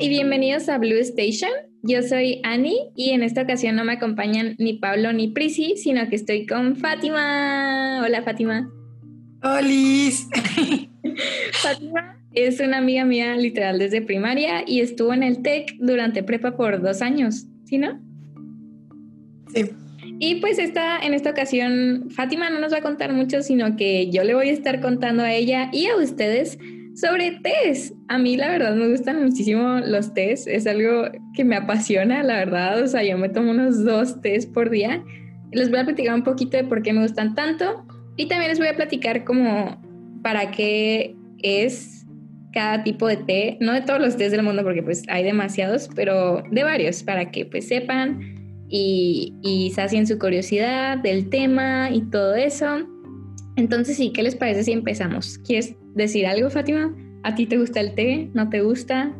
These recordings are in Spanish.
y bienvenidos a Blue Station. Yo soy Annie y en esta ocasión no me acompañan ni Pablo ni Prisi, sino que estoy con Fátima. Hola Fátima. Hola. Fátima es una amiga mía literal desde primaria y estuvo en el TEC durante prepa por dos años, ¿sí no? Sí. Y pues esta, en esta ocasión Fátima no nos va a contar mucho, sino que yo le voy a estar contando a ella y a ustedes sobre tés. A mí la verdad me gustan muchísimo los tés, es algo que me apasiona, la verdad. O sea, yo me tomo unos dos tés por día. Les voy a platicar un poquito de por qué me gustan tanto y también les voy a platicar como para qué es cada tipo de té, no de todos los tés del mundo porque pues hay demasiados, pero de varios para que pues sepan y, y sacien su curiosidad del tema y todo eso. Entonces sí, ¿qué les parece si empezamos? ¿Quieres decir algo, Fátima? ¿A ti te gusta el té? ¿No te gusta?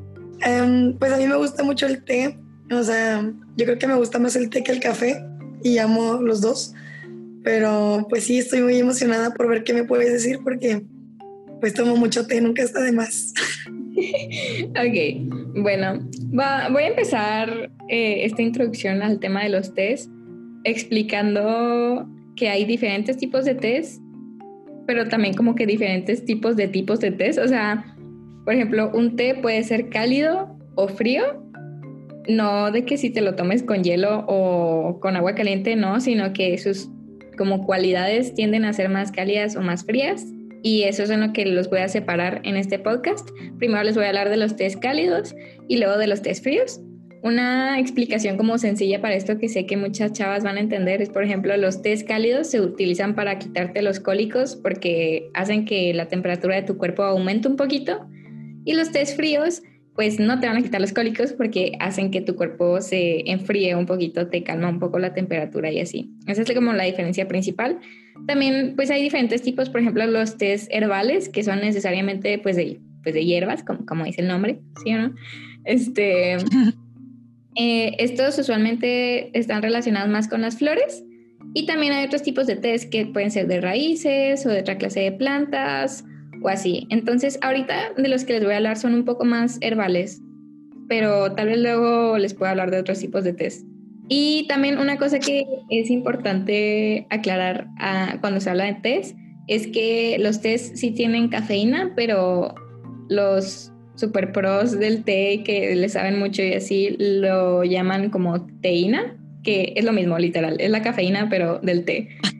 Em, pues a mí me gusta mucho el té. O sea, yo creo que me gusta más el té que el café y amo los dos. Pero pues sí, estoy muy emocionada por ver qué me puedes decir porque pues tomo mucho té, nunca está de más. ok, bueno, voy a empezar eh, esta introducción al tema de los tés explicando que hay diferentes tipos de tés pero también como que diferentes tipos de tipos de té. O sea, por ejemplo, un té puede ser cálido o frío. No de que si te lo tomes con hielo o con agua caliente, no, sino que sus como cualidades tienden a ser más cálidas o más frías. Y eso es en lo que los voy a separar en este podcast. Primero les voy a hablar de los tés cálidos y luego de los tés fríos. Una explicación como sencilla para esto que sé que muchas chavas van a entender es, por ejemplo, los tés cálidos se utilizan para quitarte los cólicos porque hacen que la temperatura de tu cuerpo aumente un poquito y los tés fríos pues no te van a quitar los cólicos porque hacen que tu cuerpo se enfríe un poquito, te calma un poco la temperatura y así. Esa es como la diferencia principal. También pues hay diferentes tipos, por ejemplo, los tés herbales que son necesariamente pues de, pues de hierbas, como, como dice el nombre, ¿sí o no? Este... Eh, estos usualmente están relacionados más con las flores y también hay otros tipos de tés que pueden ser de raíces o de otra clase de plantas o así. Entonces, ahorita de los que les voy a hablar son un poco más herbales, pero tal vez luego les pueda hablar de otros tipos de tés. Y también una cosa que es importante aclarar ah, cuando se habla de tés es que los tés sí tienen cafeína, pero los super pros del té que le saben mucho y así lo llaman como teína, que es lo mismo, literal, es la cafeína, pero del té.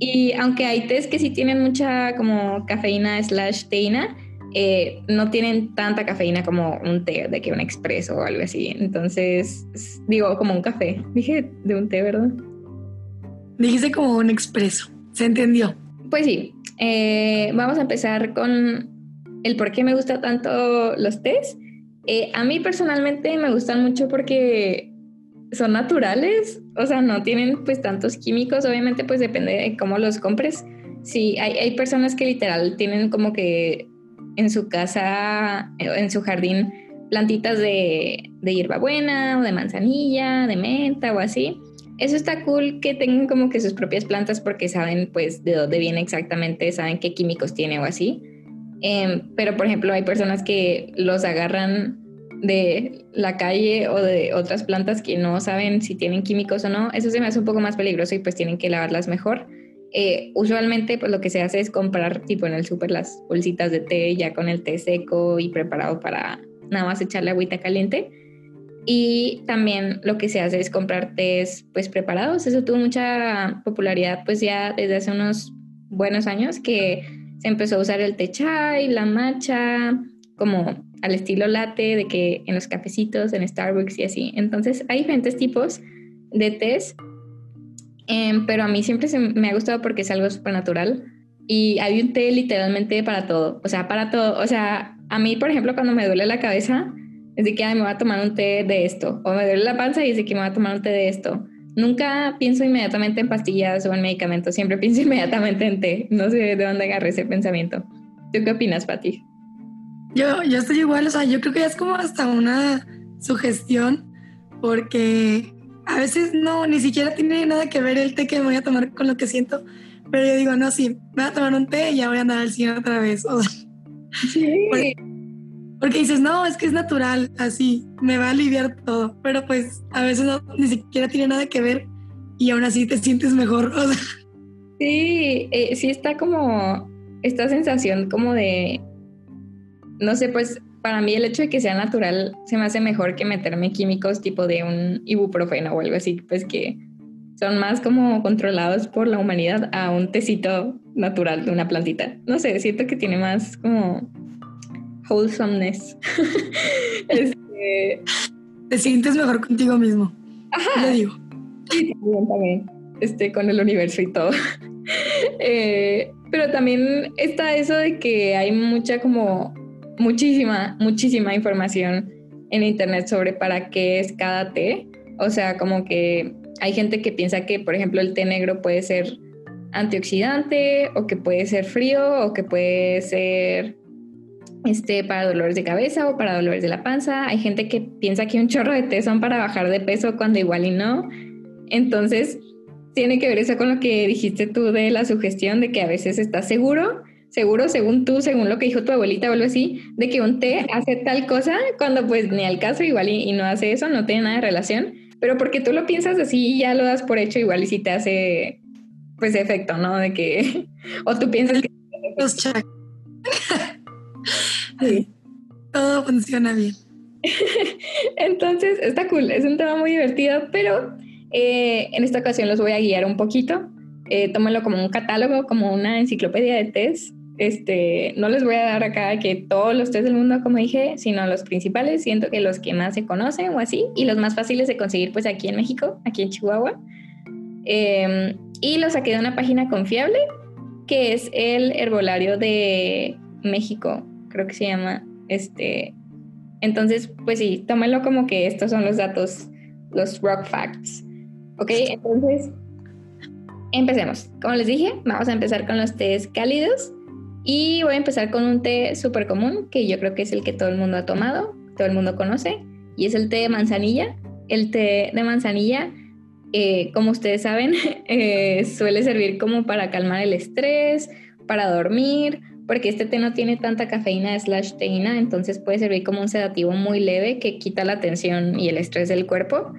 Y aunque hay tés que sí tienen mucha como cafeína slash teína, eh, no tienen tanta cafeína como un té, de que un expreso o algo así. Entonces, digo, como un café. Dije de un té, ¿verdad? Dijiste como un expreso. ¿Se entendió? Pues sí. Eh, vamos a empezar con el por qué me gusta tanto los tés. Eh, a mí personalmente me gustan mucho porque son naturales, o sea, no tienen pues tantos químicos, obviamente pues depende de cómo los compres. Sí, hay, hay personas que literal tienen como que en su casa, en su jardín, plantitas de, de hierbabuena o de manzanilla, de menta o así. Eso está cool que tengan como que sus propias plantas porque saben pues de dónde viene exactamente, saben qué químicos tiene o así. Em, pero, por ejemplo, hay personas que los agarran de la calle o de otras plantas que no saben si tienen químicos o no. Eso se me hace un poco más peligroso y pues tienen que lavarlas mejor. Eh, usualmente pues lo que se hace es comprar tipo en el súper las bolsitas de té ya con el té seco y preparado para nada más echarle agüita caliente. Y también lo que se hace es comprar tés pues preparados. Eso tuvo mucha popularidad pues ya desde hace unos buenos años que se empezó a usar el té chai, la matcha, como al estilo latte, de que en los cafecitos, en Starbucks y así. Entonces hay diferentes tipos de tés, em, pero a mí siempre me ha gustado porque es algo súper natural y hay un té literalmente para todo, o sea, para todo. O sea, a mí, por ejemplo, cuando me duele la cabeza, es de que me voy a tomar un té de esto, o me duele la panza y es de que me voy a tomar un té de esto nunca pienso inmediatamente en pastillas o en medicamentos, siempre pienso inmediatamente en té. No sé de dónde agarré ese pensamiento. ¿Tú qué opinas, Pati? Yo, yo estoy igual, o sea, yo creo que es como hasta una sugestión, porque a veces no, ni siquiera tiene nada que ver el té que me voy a tomar con lo que siento, pero yo digo, no, sí, me voy a tomar un té y ya voy a andar al cine otra vez. sí. Porque dices, no, es que es natural, así, me va a aliviar todo. Pero pues a veces no, ni siquiera tiene nada que ver y aún así te sientes mejor. Sí, eh, sí está como esta sensación como de, no sé, pues para mí el hecho de que sea natural se me hace mejor que meterme químicos tipo de un ibuprofeno o algo así, pues que son más como controlados por la humanidad a un tecito natural de una plantita. No sé, siento que tiene más como wholesomeness. Este, Te sientes mejor contigo mismo. Ajá. digo. Sí, también, Este, con el universo y todo. Eh, pero también está eso de que hay mucha como muchísima, muchísima información en internet sobre para qué es cada té. O sea, como que hay gente que piensa que, por ejemplo, el té negro puede ser antioxidante o que puede ser frío o que puede ser este, para dolores de cabeza o para dolores de la panza. Hay gente que piensa que un chorro de té son para bajar de peso cuando igual y no. Entonces, tiene que ver eso con lo que dijiste tú de la sugestión de que a veces estás seguro, seguro según tú, según lo que dijo tu abuelita o algo así, de que un té hace tal cosa cuando pues ni al caso igual y, no hace eso, no tiene nada de relación, pero porque tú lo piensas así y ya lo das por hecho igual y si te hace pues efecto, ¿no? De que, o tú piensas que... Sí. Todo funciona bien. Entonces, está cool, es un tema muy divertido, pero eh, en esta ocasión los voy a guiar un poquito. Eh, tómenlo como un catálogo, como una enciclopedia de test. Este, no les voy a dar acá que todos los test del mundo, como dije, sino los principales. Siento que los que más se conocen o así, y los más fáciles de conseguir, pues aquí en México, aquí en Chihuahua. Em, y los saqué de una página confiable, que es el Herbolario de México creo que se llama. Este, entonces, pues sí, tómenlo como que estos son los datos, los rock facts. Ok, entonces, empecemos. Como les dije, vamos a empezar con los tés cálidos. Y voy a empezar con un té súper común, que yo creo que es el que todo el mundo ha tomado, todo el mundo conoce, y es el té de manzanilla. El té de manzanilla, eh, como ustedes saben, eh, suele servir como para calmar el estrés, para dormir porque este té no tiene tanta cafeína slash teína, entonces puede servir como un sedativo muy leve que quita la tensión y el estrés del cuerpo,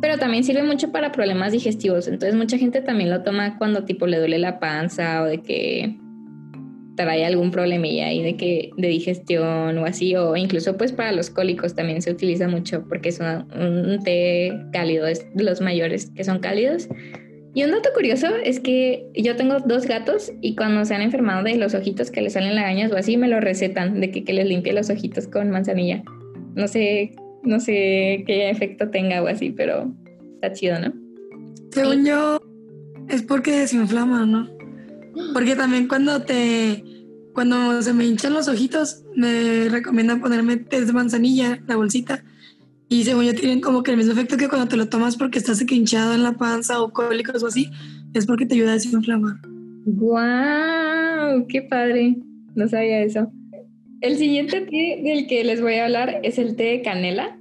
pero también sirve mucho para problemas digestivos, entonces mucha gente también lo toma cuando tipo le duele la panza o de que trae algún problemilla ahí de que de digestión o así o incluso pues para los cólicos también se utiliza mucho porque es un té cálido, es de los mayores que son cálidos y un dato curioso es que yo tengo dos gatos y cuando se han enfermado de los ojitos que les salen lagañas o así, me lo recetan de que, que les limpie los ojitos con manzanilla. No sé, no sé qué efecto tenga o así, pero está chido, ¿no? Según yo, es porque desinflama, ¿no? Porque también cuando te, cuando se me hinchan los ojitos, me recomiendan ponerme test de manzanilla, la bolsita, y según yo tienen como que el mismo efecto que cuando te lo tomas porque estás hinchado en la panza o cólicos o así, es porque te ayuda a desinflamar. ¡Guau! ¡Qué padre! No sabía eso. El siguiente té del que les voy a hablar es el té de canela.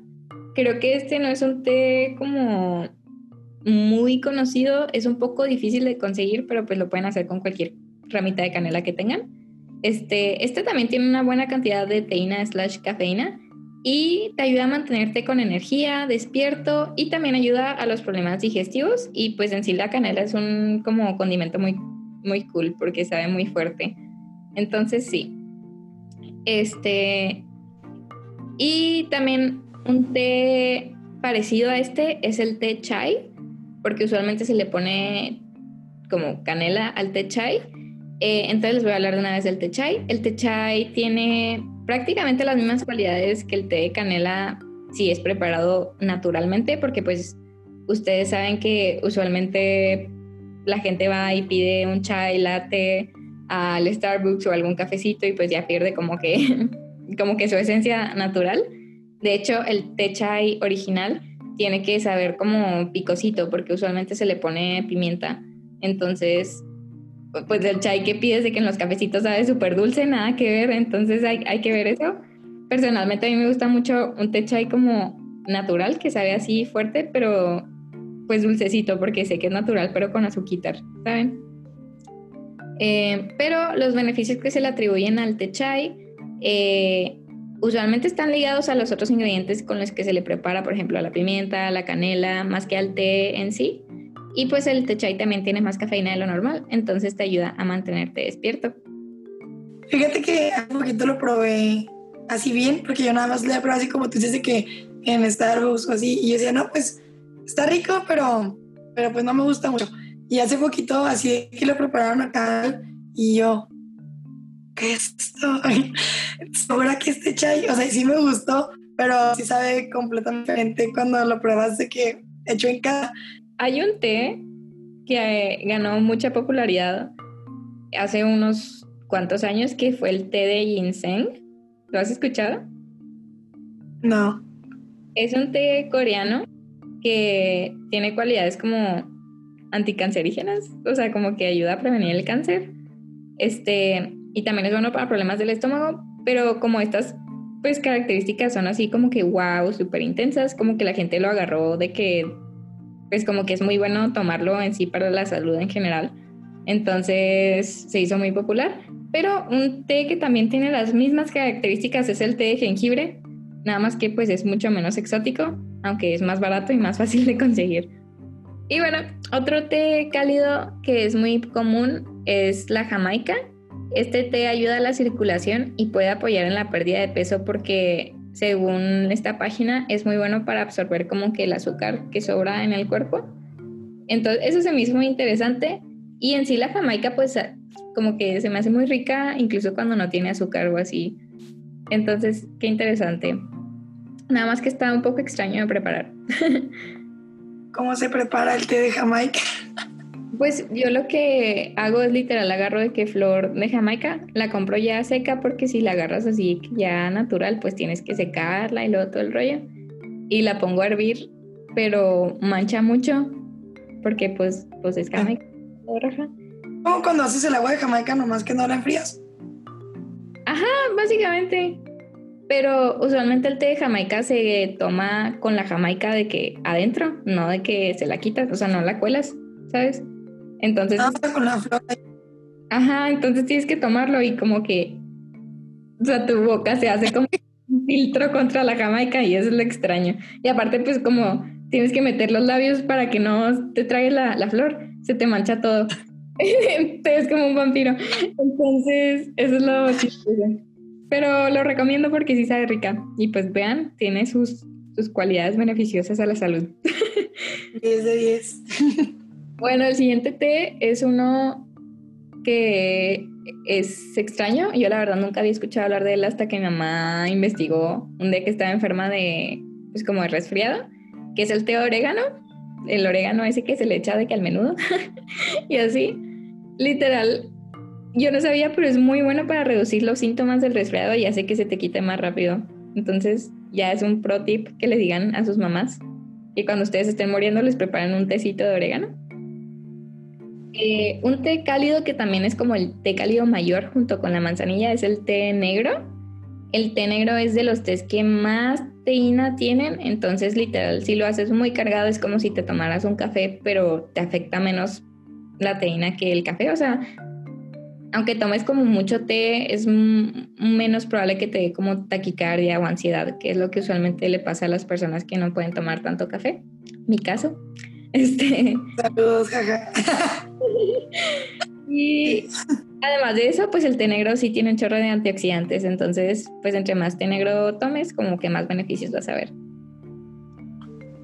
Creo que este no es un té como muy conocido, es un poco difícil de conseguir, pero pues lo pueden hacer con cualquier ramita de canela que tengan. Este, este también tiene una buena cantidad de teína slash cafeína y te ayuda a mantenerte con energía, despierto y también ayuda a los problemas digestivos y pues en sí la canela es un como condimento muy muy cool porque sabe muy fuerte. Entonces sí. Este y también un té parecido a este es el té chai porque usualmente se le pone como canela al té chai. Eh, entonces les voy a hablar de una vez del té chai. El té chai tiene prácticamente las mismas cualidades que el té de canela si es preparado naturalmente, porque pues ustedes saben que usualmente la gente va y pide un chai latte al Starbucks o algún cafecito y pues ya pierde como que, como que su esencia natural. De hecho, el té chai original tiene que saber como picosito porque usualmente se le pone pimienta. Entonces, pues el chai que pides de que en los cafecitos sabe súper dulce, nada que ver, entonces hay, hay, que ver eso. Personalmente a mí me gusta mucho un té chai como natural, que sabe así fuerte, pero pues dulcecito, porque sé que es natural, pero con azúcar, ¿saben? Eh, pero los beneficios que se le atribuyen al té chai, eh, usualmente están ligados a los otros ingredientes con los que se le prepara, por ejemplo, a la pimienta, a la canela, más que al té en sí. Y pues el té chai también tiene más cafeína de lo normal, entonces te ayuda a mantenerte despierto. Fíjate que hace poquito lo probé así bien, porque yo nada más le probé así como tú dices de que en Starbucks o así, y yo decía, no, pues está rico, pero, pero pues no me gusta mucho. Y hace poquito así que lo prepararon acá y yo, ¿qué es esto? ¿Sobra que este chai? O sea, sí me gustó, pero sí sabe completamente cuando lo pruebas de que hecho en casa. Hay un té que eh, ganó mucha popularidad hace unos cuantos años que fue el té de ginseng. ¿Lo has escuchado? No. Es un té coreano que tiene cualidades como anticancerígenas, o sea, como que ayuda a prevenir el cáncer. Este, y también es bueno para problemas del estómago, pero como estas pues características son así como que wow, súper intensas, como que la gente lo agarró de que pues como que es muy bueno tomarlo en sí para la salud en general. Entonces se hizo muy popular. Pero un té que también tiene las mismas características es el té de jengibre, nada más que pues es mucho menos exótico, aunque es más barato y más fácil de conseguir. Y bueno, otro té cálido que es muy común es la jamaica. Este té ayuda a la circulación y puede apoyar en la pérdida de peso porque según esta página es muy bueno para absorber como que el azúcar que sobra en el cuerpo. Entonces eso se me hizo muy interesante y en sí la jamaica pues como que se me hace muy rica incluso cuando no tiene azúcar o así. Entonces, qué interesante. Nada más que está un poco extraño de preparar. ¿Cómo se prepara el té de Jamaica? Pues yo lo que hago es literal, agarro de que flor de Jamaica, la compro ya seca porque si la agarras así ya natural, pues tienes que secarla y luego todo el rollo. Y la pongo a hervir, pero mancha mucho porque pues, pues es ah. Jamaica. ¿Cómo cuando haces el agua de Jamaica nomás que no la enfrías? Ajá, básicamente. Pero usualmente el té de Jamaica se toma con la Jamaica de que adentro, no de que se la quitas, o sea, no la cuelas, ¿sabes? Entonces. Ah, con la flor. Ajá, entonces tienes que tomarlo y como que. O sea, tu boca se hace como un filtro contra la Jamaica y eso es lo extraño. Y aparte, pues, como tienes que meter los labios para que no te traiga la, la flor, se te mancha todo. te es como un vampiro. Entonces, eso es lo chistoso. Pero lo recomiendo porque sí sabe rica. Y pues vean, tiene sus, sus cualidades beneficiosas a la salud. 10 de 10. Bueno, el siguiente té es uno que es extraño. Yo la verdad nunca había escuchado hablar de él hasta que mi mamá investigó un té que estaba enferma de, pues como de resfriado, que es el té de orégano. El orégano ese que se le echa de que al menudo. y así, literal, yo no sabía, pero es muy bueno para reducir los síntomas del resfriado y hace que se te quite más rápido. Entonces, ya es un pro tip que le digan a sus mamás que cuando ustedes estén muriendo les preparen un tecito de orégano. Eh, un té cálido que también es como el té cálido mayor junto con la manzanilla es el té negro. El té negro es de los tés que más teína tienen, entonces literal si lo haces muy cargado es como si te tomaras un café, pero te afecta menos la teína que el café. O sea, aunque tomes como mucho té, es menos probable que te dé como taquicardia o ansiedad, que es lo que usualmente le pasa a las personas que no pueden tomar tanto café. Mi caso. Este... Saludos, jaja. y además de eso, pues el té negro sí tiene un chorro de antioxidantes, entonces, pues entre más té negro tomes, como que más beneficios vas a ver.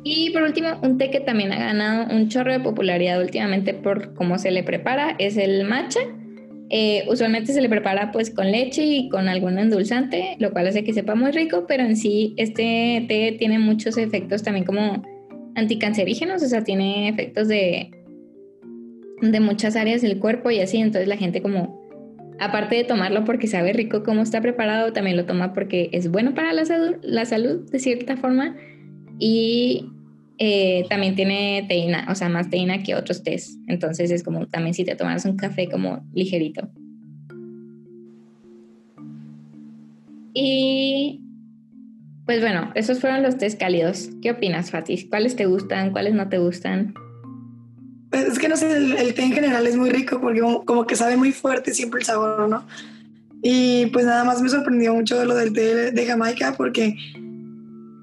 Y por último, un té que también ha ganado un chorro de popularidad últimamente por cómo se le prepara es el matcha eh, usualmente se le prepara pues con leche y con algún endulzante, lo cual hace que sepa muy rico, pero en sí este té tiene muchos efectos también como anticancerígenos, o sea, tiene efectos de, de muchas áreas del cuerpo y así, entonces la gente como, aparte de tomarlo porque sabe rico cómo está preparado, también lo toma porque es bueno para la salud, la salud de cierta forma y eh, también tiene teína, o sea, más teína que otros tés. Entonces es como también si te tomas un café como ligerito. Y pues bueno, esos fueron los tés cálidos. ¿Qué opinas, Fatis? ¿Cuáles te gustan? ¿Cuáles no te gustan? Pues es que no sé, el, té en general es muy rico porque como, que sabe muy fuerte siempre el sabor, ¿no? Y pues nada más me sorprendió mucho lo del té de Jamaica porque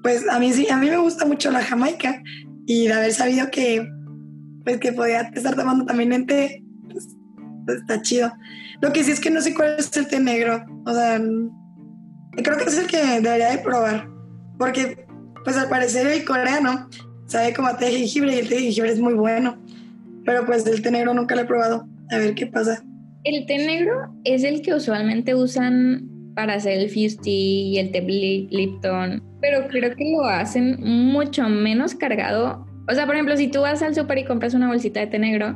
pues a mí sí, a mí me gusta mucho la Jamaica y de haber sabido que pues que podía estar tomando también en té, pues, pues, está chido. Lo que sí es que no sé cuál es el té negro, o sea, creo que es el que debería de probar, porque pues al parecer el coreano sabe como a té de jengibre y el té de jengibre es muy bueno, pero pues el té negro nunca lo he probado, a ver qué pasa. El té negro es el que usualmente usan para hacer el Fuse y el té Lipton, pero creo que lo hacen mucho menos cargado. O sea, por ejemplo, si tú vas al súper y compras una bolsita de té negro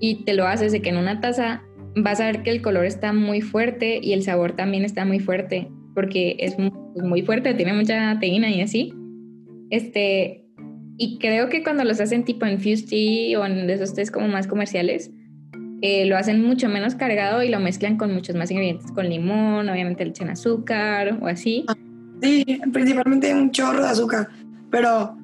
y te lo haces de que en una taza, vas a ver que el color está muy fuerte y el sabor también está muy fuerte, porque es muy fuerte, tiene mucha teína y así. Este, y creo que cuando los hacen tipo en Fuse Tea o en esos tés como más comerciales, eh, lo hacen mucho menos cargado y lo mezclan con muchos más ingredientes, con limón, obviamente le echan azúcar o así. Sí, principalmente un chorro de azúcar, pero...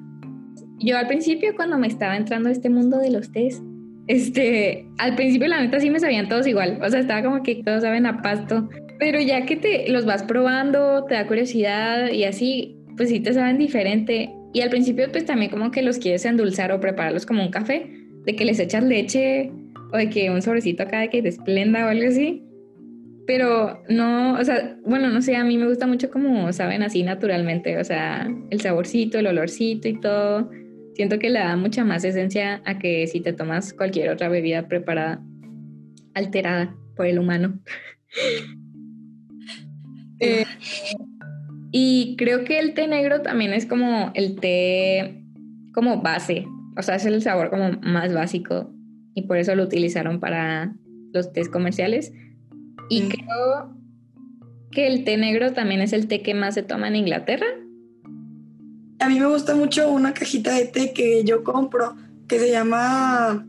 Yo al principio cuando me estaba entrando a este mundo de los tés, este, al principio la neta sí me sabían todos igual, o sea, estaba como que todos saben a pasto, pero ya que te los vas probando, te da curiosidad y así, pues sí te saben diferente. Y al principio pues también como que los quieres endulzar o prepararlos como un café, de que les echas leche o de que un sobrecito acá de que desplenda o algo así. Pero no, o sea, bueno, no sé, a mí me gusta mucho como saben así naturalmente, o sea, el saborcito, el olorcito y todo. Siento que le da mucha más esencia a que si te tomas cualquier otra bebida preparada, alterada por el humano. Eh, y creo que el té negro también es como el té como base, o sea, es el sabor como más básico y por eso lo utilizaron para los tés comerciales. Y mm. creo que el té negro también es el té que más se toma en Inglaterra. A mí me gusta mucho una cajita de té que yo compro que se llama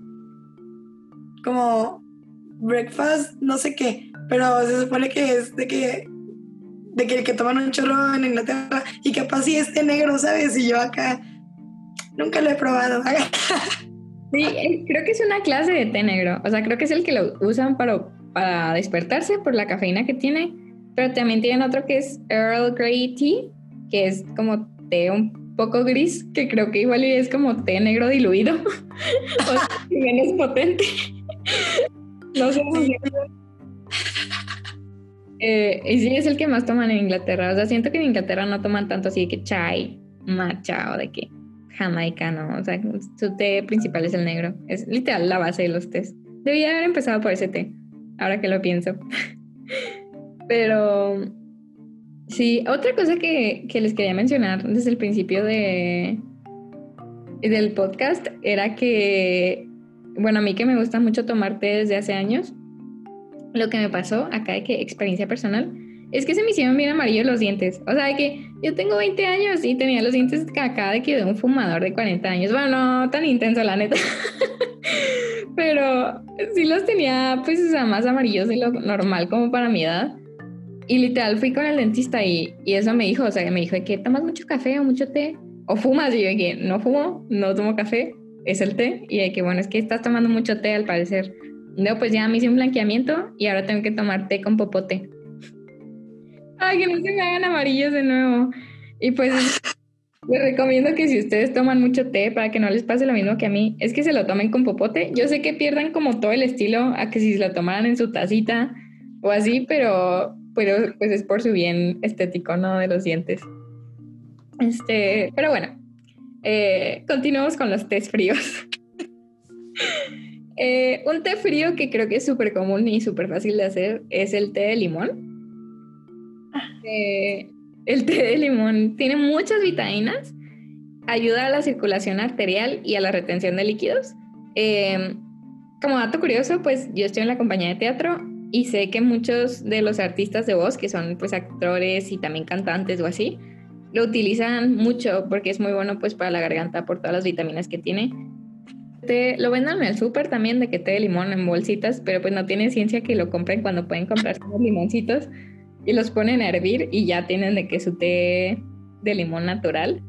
como breakfast, no sé qué, pero se supone que es de que de que el que toman un chorro en Inglaterra y capaz si es té negro, ¿sabes? Y yo acá nunca lo he probado. Sí, eh, creo que es una clase de té negro. O sea, creo que es el que lo usan para, para despertarse por la cafeína que tiene. Pero también tienen otro que es Earl Grey Tea, que es como té un poco gris, que creo que igual es como té negro diluido. o sea, menos potente. no sé. Eh, y sí, es el que más toman en Inglaterra. O sea, siento que en Inglaterra no toman tanto así de que chai, matcha o de que jamaicano. O sea, su té principal es el negro. Es literal la base de los tés. Debía haber empezado por ese té, ahora que lo pienso. Pero sí, otra cosa que, que, les quería mencionar desde el principio de, del podcast era que, bueno, a mí que me gusta mucho tomar té desde hace años, lo que me pasó acá de que experiencia personal es que se me hicieron bien amarillos los dientes. O sea, de que yo tengo 20 años y tenía los dientes acá de que de un fumador de 40 años. Bueno, no tan intenso, la neta. Pero sí los tenía, pues, o sea, más amarillos de lo normal como para mi edad. Y literal fui con el dentista y, y eso me dijo, o sea, me dijo que tomas mucho café o mucho té o fumas. Y yo que no fumo, no tomo café, es el té. Y de que bueno, es que estás tomando mucho té al parecer. No, pues ya me hice un blanqueamiento y ahora tengo que tomar té con popote. Ay, que no se me hagan amarillos de nuevo. Y pues les recomiendo que si ustedes toman mucho té para que no les pase lo mismo que a mí, es que se lo tomen con popote. Yo sé que pierdan como todo el estilo a que si se lo tomaran en su tacita o así, pero, pero pues es por su bien estético, ¿no? De los dientes. Este, pero bueno, eh, continuamos con los tés fríos. Eh, un té frío que creo que es súper común y súper fácil de hacer es el té de limón. Eh, el té de limón tiene muchas vitaminas, ayuda a la circulación arterial y a la retención de líquidos. Em, como dato curioso, pues yo estoy en la compañía de teatro y sé que muchos de los artistas de voz, que son pues actores y también cantantes o así, lo utilizan mucho porque es muy bueno pues para la garganta por todas las vitaminas que tiene. Lo venden en el súper también de que té de limón en bolsitas, pero pues no tiene ciencia que lo compren cuando pueden comprar los limoncitos y los ponen a hervir y ya tienen de que su té de limón natural.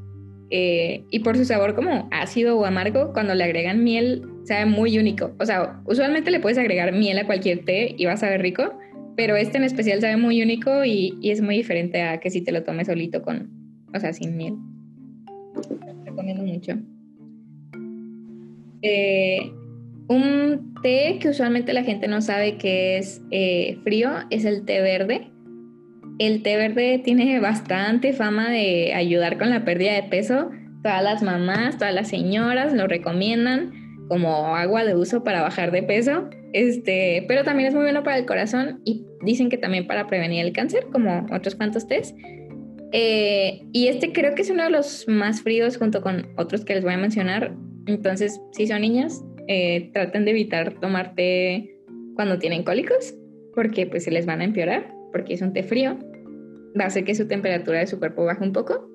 Eh, y por su sabor como ácido o amargo, cuando le agregan miel, sabe muy único. O sea, usualmente le puedes agregar miel a cualquier té y va a saber rico, pero este en especial sabe muy único y, y, es muy diferente a que si te lo tomes solito con, o sea, sin miel. Recomiendo mucho. Eh, un té que usualmente la gente no sabe que es eh, frío es el té verde. El té verde tiene bastante fama de ayudar con la pérdida de peso. Todas las mamás, todas las señoras lo recomiendan como agua de uso para bajar de peso. Este, pero también es muy bueno para el corazón y dicen que también para prevenir el cáncer, como otros cuantos tés. Eh, y este creo que es uno de los más fríos junto con otros que les voy a mencionar. Entonces, si son niñas, eh, traten de evitar tomar té cuando tienen cólicos, porque pues se les van a empeorar, porque es un té frío. Va a hacer que su temperatura de su cuerpo baje un poco.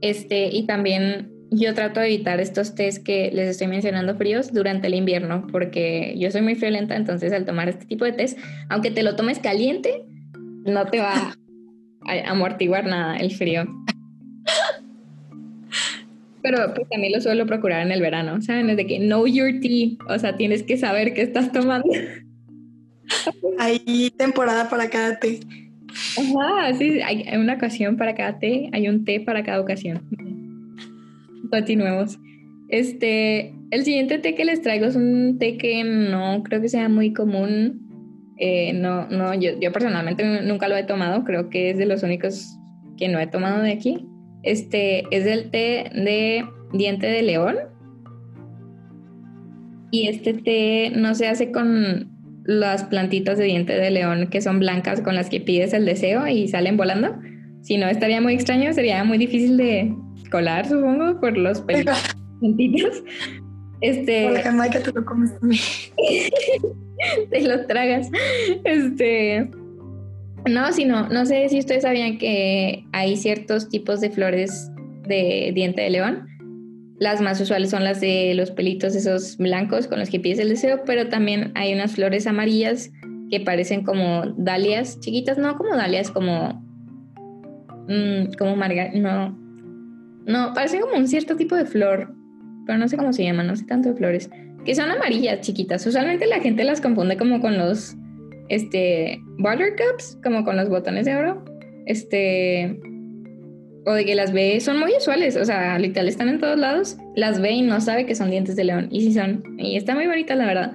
Este, y también yo trato de evitar estos tés que les estoy mencionando fríos durante el invierno, porque yo soy muy friolenta, entonces al tomar este tipo de tés, aunque te lo tomes caliente, no te va a amortiguar nada el frío. Pero pues también lo suelo procurar en el verano, ¿saben? Es de que know your tea, o sea, tienes que saber qué estás tomando. Hay temporada para cada té. Ajá, sí, hay una ocasión para cada té, hay un té para cada ocasión. Continuemos. Este, el siguiente té que les traigo es un té que no creo que sea muy común. Eh, no, no, yo, yo, personalmente nunca lo he tomado, creo que es de los únicos que no he tomado de aquí. Este es el té de diente de león. Y este té no se hace con las plantitas de diente de león que son blancas con las que pides el deseo y salen volando. Si no, estaría muy extraño, sería muy difícil de colar, supongo, por los pelitos. Este. Por la te lo comes te los tragas. Este. No, sino, no sé si ustedes sabían que hay ciertos tipos de flores de diente de león. Las más usuales son las de los pelitos esos blancos con los que pides el deseo, pero también hay unas flores amarillas que parecen como dalias chiquitas, no como dalias, como mmm, como marga, no, no, parecen como un cierto tipo de flor, pero no sé cómo se llaman, no sé tanto de flores, que son amarillas chiquitas. Usualmente la gente las confunde como con los este, buttercups, como con los botones de oro. Este, o de que las ve, son muy usuales, o sea, literal están en todos lados, las ve y no sabe que son dientes de león, y sí son, y está muy bonita la verdad.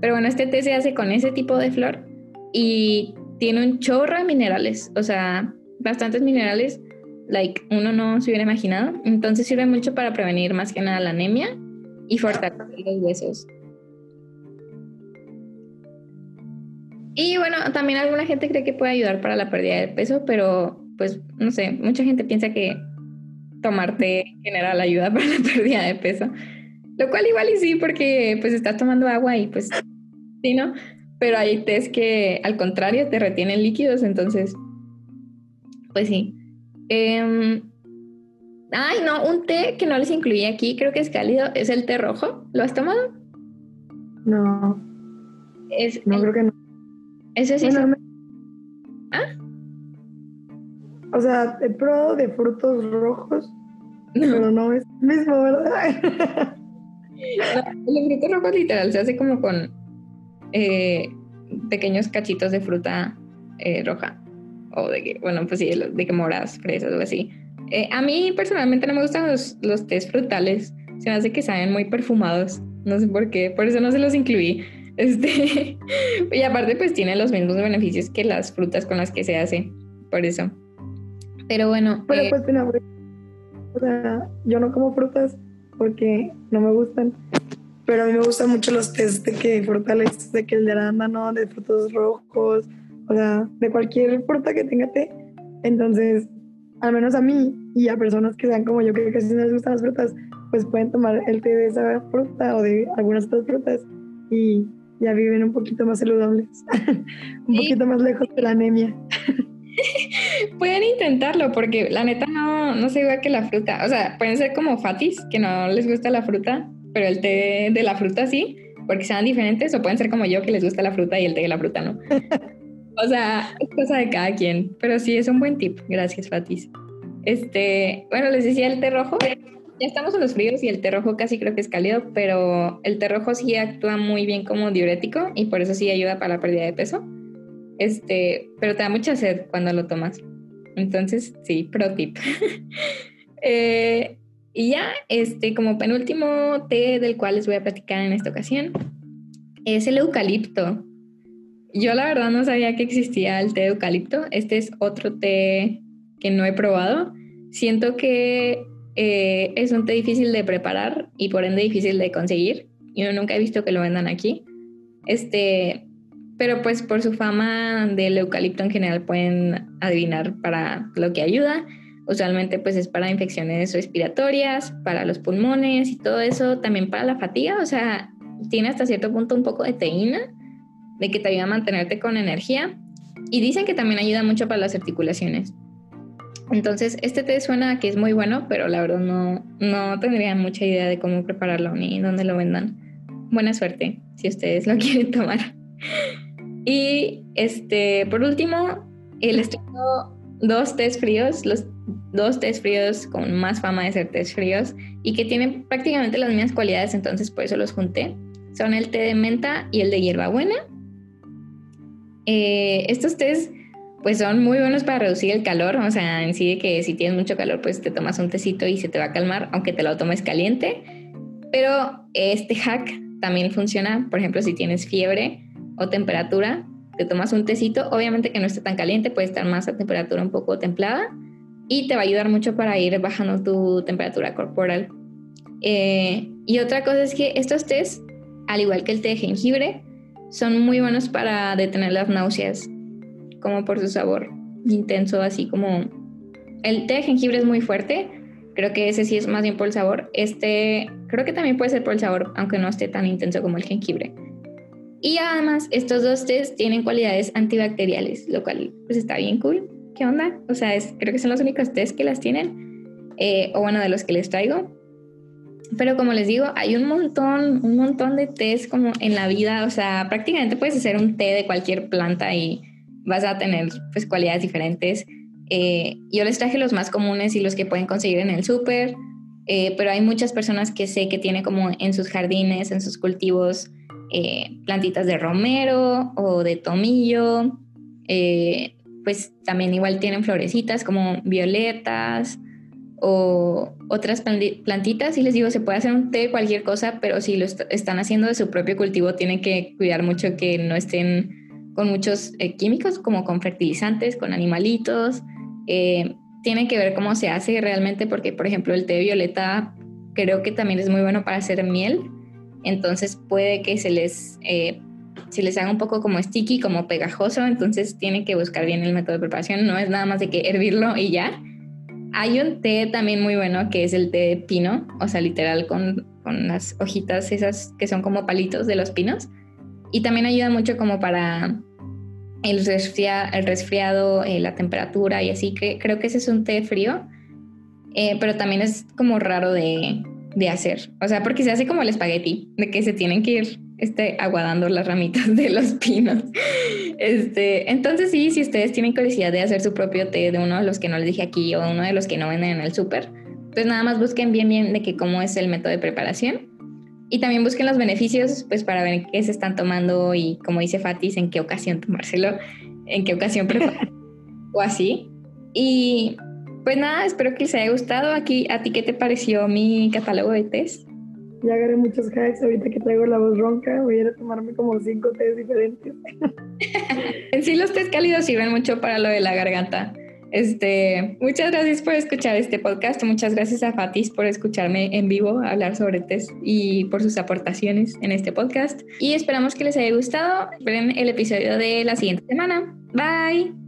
Pero bueno, este té se hace con ese tipo de flor y tiene un chorro de minerales, o sea, bastantes minerales, like uno no se hubiera imaginado. Entonces sirve mucho para prevenir más que nada la anemia y fortalecer los huesos. Y bueno, también alguna gente cree que puede ayudar para la pérdida de peso, pero pues no sé, mucha gente piensa que tomarte en general ayuda para la pérdida de peso. Lo cual igual y sí, porque pues estás tomando agua y pues sí, ¿no? Pero hay test que al contrario te retienen líquidos, entonces, pues sí. Em, ay, no, un té que no les incluí aquí, creo que es cálido, es el té rojo. ¿Lo has tomado? No. Es no, creo que no. Ese sí. ¿Ah? O sea, he probado de frutos rojos, pero no es mismo, ¿verdad? el fruto rojo literal se hace como con eh, pequeños cachitos de fruta eh, roja. O de que, bueno, pues sí, de que moras, fresas o así. Eh, a mí personalmente no me gustan los, los tés frutales. Se me hace que saben muy perfumados. No sé por qué, por eso no se los incluí. Este, y aparte pues tiene los mismos beneficios que las frutas con las que se hace, por eso. Pero bueno. Pero eh, pues o sea, yo no como frutas porque no me gustan, pero a mí me gustan mucho los test de que frutales, de que el de arándano, de frutos rojos, o sea, de cualquier fruta que tenga té. Entonces, al menos a mí y a personas que sean como yo, que casi no les gustan las frutas, pues pueden tomar el té de esa fruta o de algunas otras frutas y ya viven un poquito más saludables, un poquito más lejos de la anemia. pueden intentarlo porque la neta no, no se igual que la fruta. O sea, pueden ser como fatis, que no les gusta la fruta, pero el té de la fruta sí, porque sean diferentes, o pueden ser como yo, que les gusta la fruta y el té de la fruta no. o sea, es cosa de cada quien, pero sí es un buen tip. Gracias, Fatis. Este, bueno, les decía el té rojo. Ya estamos en los fríos y el té rojo casi creo que es cálido, pero el té rojo sí actúa muy bien como diurético y por eso sí ayuda para la pérdida de peso. Este, pero te da mucha sed cuando lo tomas. Entonces, sí, pro tip. Eh, y ya, este, como penúltimo té del cual les voy a platicar en esta ocasión, es el eucalipto. Yo la verdad no sabía que existía el té de eucalipto. Este es otro té que no he probado. Siento que eh, es un té difícil de preparar y por ende difícil de conseguir. Yo nunca he visto que lo vendan aquí. Este, pero pues por su fama del eucalipto en general pueden adivinar para lo que ayuda. Usualmente pues es para infecciones respiratorias, para los pulmones y todo eso, también para la fatiga, o sea, tiene hasta cierto punto un poco de teína, de que te ayuda a mantenerte con energía y dicen que también ayuda mucho para las articulaciones. Entonces, este té suena que es muy bueno, pero la verdad no, no tendría mucha idea de cómo prepararlo ni dónde lo vendan. Buena suerte si ustedes lo quieren tomar. Y este, por último, les traigo dos tés fríos, los dos tés fríos con más fama de ser tés fríos y que tienen prácticamente las mismas cualidades, entonces por eso los junté. Son el té de menta y el de hierbabuena. Eh, estos tés pues son muy buenos para reducir el calor, o sea, en sí de que si tienes mucho calor pues te tomas un tecito y se te va a calmar, aunque te lo tomes caliente. Pero este hack también funciona, por ejemplo, si tienes fiebre o temperatura, te tomas un tecito, obviamente que no esté tan caliente, puede estar más a temperatura un poco templada y te va a ayudar mucho para ir bajando tu temperatura corporal. Eh, y otra cosa es que estos tés, al igual que el té de jengibre, son muy buenos para detener las náuseas, como por su sabor intenso, así como el té de jengibre es muy fuerte, creo que ese sí es más bien por el sabor. Este creo que también puede ser por el sabor, aunque no esté tan intenso como el jengibre. Y además, estos dos tés tienen cualidades antibacteriales, lo cual pues está bien cool. ¿Qué onda? O sea, es, creo que son los únicos tés que las tienen, eh, o bueno, de los que les traigo. Pero como les digo, hay un montón, un montón de tés como en la vida, o sea, prácticamente puedes hacer un té de cualquier planta y vas a tener pues cualidades diferentes. Eh, yo les traje los más comunes y los que pueden conseguir en el súper, eh, pero hay muchas personas que sé que tienen como en sus jardines, en sus cultivos, eh, plantitas de romero o de tomillo, pues también igual tienen florecitas como violetas o otras plantitas y les digo, se puede hacer un té de cualquier cosa, pero si lo están haciendo de su propio cultivo, tienen que cuidar mucho que no estén con muchos eh, químicos, como con fertilizantes, con animalitos. tienen que ver cómo se hace realmente, porque por ejemplo el té violeta creo que también es muy bueno para hacer miel entonces puede que se les, eh, se les haga un poco como sticky, como pegajoso, entonces tienen que buscar bien el método de preparación, no es nada más de que hervirlo y ya. Hay un té también muy bueno que es el té de pino, o sea, literal con, con las hojitas esas que son como palitos de los pinos. Y también ayuda mucho como para el, el resfriado, eh, la temperatura y así, que creo que ese es un té frío, eh, pero también es como raro de, de hacer. O sea, porque se hace como el espagueti, de que se tienen que ir este, aguadando las ramitas de los pinos. Este, entonces sí, si ustedes tienen curiosidad de hacer su propio té de uno de los que no les dije aquí o uno de los que no venden en el súper, pues nada más busquen bien bien de que cómo es el método de preparación. Y también busquen los beneficios, pues para ver qué se están tomando y como dice Fatis, en qué ocasión tomárselo, en qué ocasión preparar o así. Y pues nada, espero que les haya gustado. Aquí, ¿a ti qué te pareció mi catálogo de test? Ya agarré muchos hacks ahorita que traigo la voz ronca. Voy a ir a tomarme como cinco test diferentes. en sí, los test cálidos sirven mucho para lo de la garganta. Este, muchas gracias por escuchar este podcast. Muchas gracias a Fatis por escucharme en vivo hablar sobre test y por sus aportaciones en este podcast. Y esperamos que les haya gustado. Esperen el episodio de la siguiente semana. Bye.